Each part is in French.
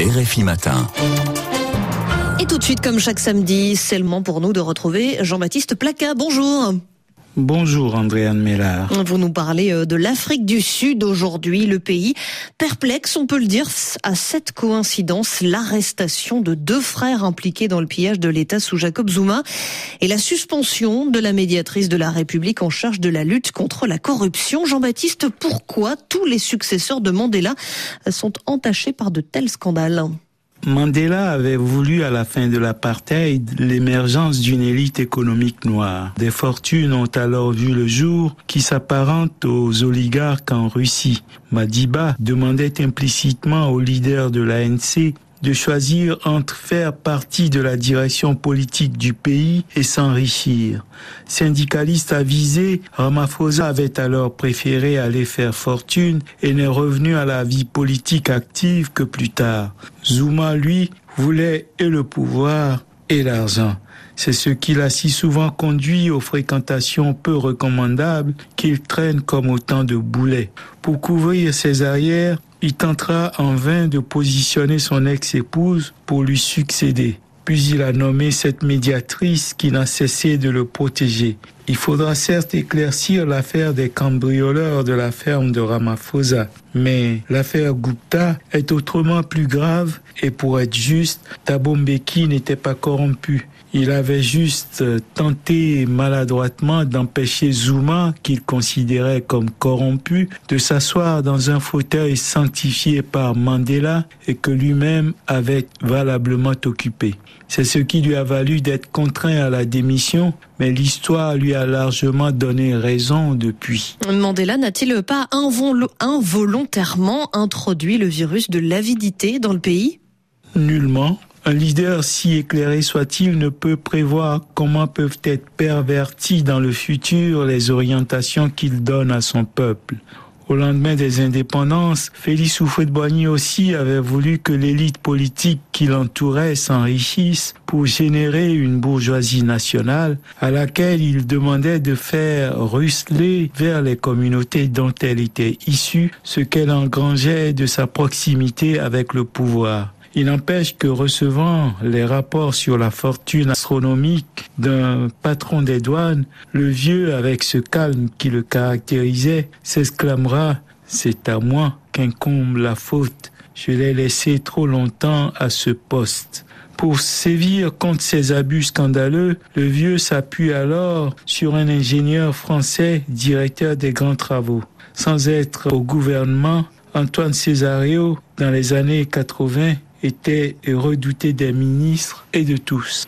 RFI Matin. Et tout de suite, comme chaque samedi, c'est le moment pour nous de retrouver Jean-Baptiste Placa. Bonjour. Bonjour Andréane Mellard. Vous nous parlez euh, de l'Afrique du Sud aujourd'hui, le pays perplexe, on peut le dire, à cette coïncidence, l'arrestation de deux frères impliqués dans le pillage de l'État sous Jacob Zuma et la suspension de la médiatrice de la République en charge de la lutte contre la corruption. Jean-Baptiste, pourquoi tous les successeurs de Mandela sont entachés par de tels scandales? Mandela avait voulu à la fin de l'apartheid l'émergence d'une élite économique noire. Des fortunes ont alors vu le jour qui s'apparentent aux oligarques en Russie. Madiba demandait implicitement aux leaders de l'ANC de choisir entre faire partie de la direction politique du pays et s'enrichir. Syndicaliste avisé, Ramaphosa avait alors préféré aller faire fortune et n'est revenu à la vie politique active que plus tard. Zuma, lui, voulait et le pouvoir et l'argent. C'est ce qui l'a si souvent conduit aux fréquentations peu recommandables qu'il traîne comme autant de boulets. Pour couvrir ses arrières, il tentera en vain de positionner son ex-épouse pour lui succéder. Puis il a nommé cette médiatrice qui n'a cessé de le protéger. Il faudra certes éclaircir l'affaire des cambrioleurs de la ferme de Ramaphosa, mais l'affaire Gupta est autrement plus grave et pour être juste, Thabo Mbeki n'était pas corrompu. Il avait juste tenté maladroitement d'empêcher Zuma, qu'il considérait comme corrompu, de s'asseoir dans un fauteuil sanctifié par Mandela et que lui-même avait valablement occupé. C'est ce qui lui a valu d'être contraint à la démission, mais l'histoire lui a largement donné raison depuis. Mandela n'a-t-il pas involontairement introduit le virus de l'avidité dans le pays Nullement. Un leader, si éclairé soit-il, ne peut prévoir comment peuvent être perverties dans le futur les orientations qu'il donne à son peuple. Au lendemain des indépendances, Félix Houphouët-Boigny aussi avait voulu que l'élite politique qui l'entourait s'enrichisse pour générer une bourgeoisie nationale à laquelle il demandait de faire ruisseler vers les communautés dont elle était issue ce qu'elle engrangeait de sa proximité avec le pouvoir. Il n'empêche que recevant les rapports sur la fortune astronomique d'un patron des douanes, le vieux, avec ce calme qui le caractérisait, s'exclamera C'est à moi qu'incombe la faute. Je l'ai laissé trop longtemps à ce poste. Pour sévir contre ces abus scandaleux, le vieux s'appuie alors sur un ingénieur français, directeur des grands travaux. Sans être au gouvernement, Antoine Césario, dans les années 80, était redouté des ministres et de tous.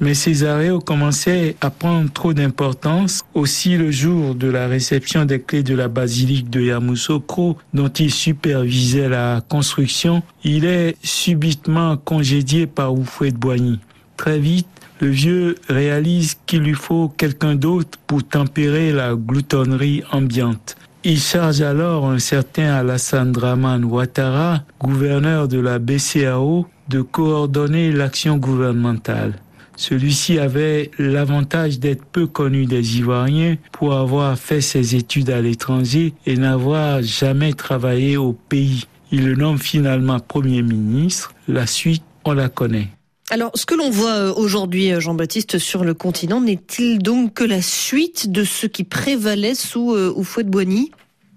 Mais Césaréo commençait à prendre trop d'importance. Aussi, le jour de la réception des clés de la basilique de Yamoussoukro, dont il supervisait la construction, il est subitement congédié par Oufouet Boigny. Très vite, le vieux réalise qu'il lui faut quelqu'un d'autre pour tempérer la gloutonnerie ambiante. Il charge alors un certain Alassane Draman Ouattara, gouverneur de la BCAO, de coordonner l'action gouvernementale. Celui-ci avait l'avantage d'être peu connu des Ivoiriens pour avoir fait ses études à l'étranger et n'avoir jamais travaillé au pays. Il le nomme finalement Premier ministre. La suite, on la connaît. Alors, ce que l'on voit euh, aujourd'hui, euh, Jean-Baptiste, sur le continent, n'est-il donc que la suite de ce qui prévalait sous euh, de Boigny?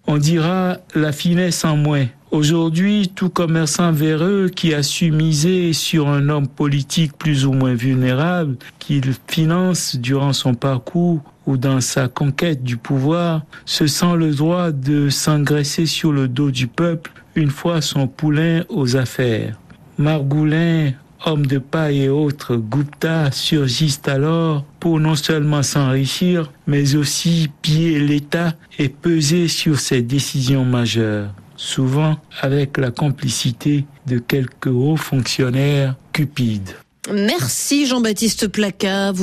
On dira la finesse en moins. Aujourd'hui, tout commerçant véreux qui a su miser sur un homme politique plus ou moins vulnérable, qu'il finance durant son parcours ou dans sa conquête du pouvoir, se sent le droit de s'engraisser sur le dos du peuple une fois son poulain aux affaires. Margoulin hommes de paille et autres Gupta surgissent alors pour non seulement s'enrichir, mais aussi piller l'État et peser sur ses décisions majeures, souvent avec la complicité de quelques hauts fonctionnaires cupides. Merci Jean-Baptiste Placa.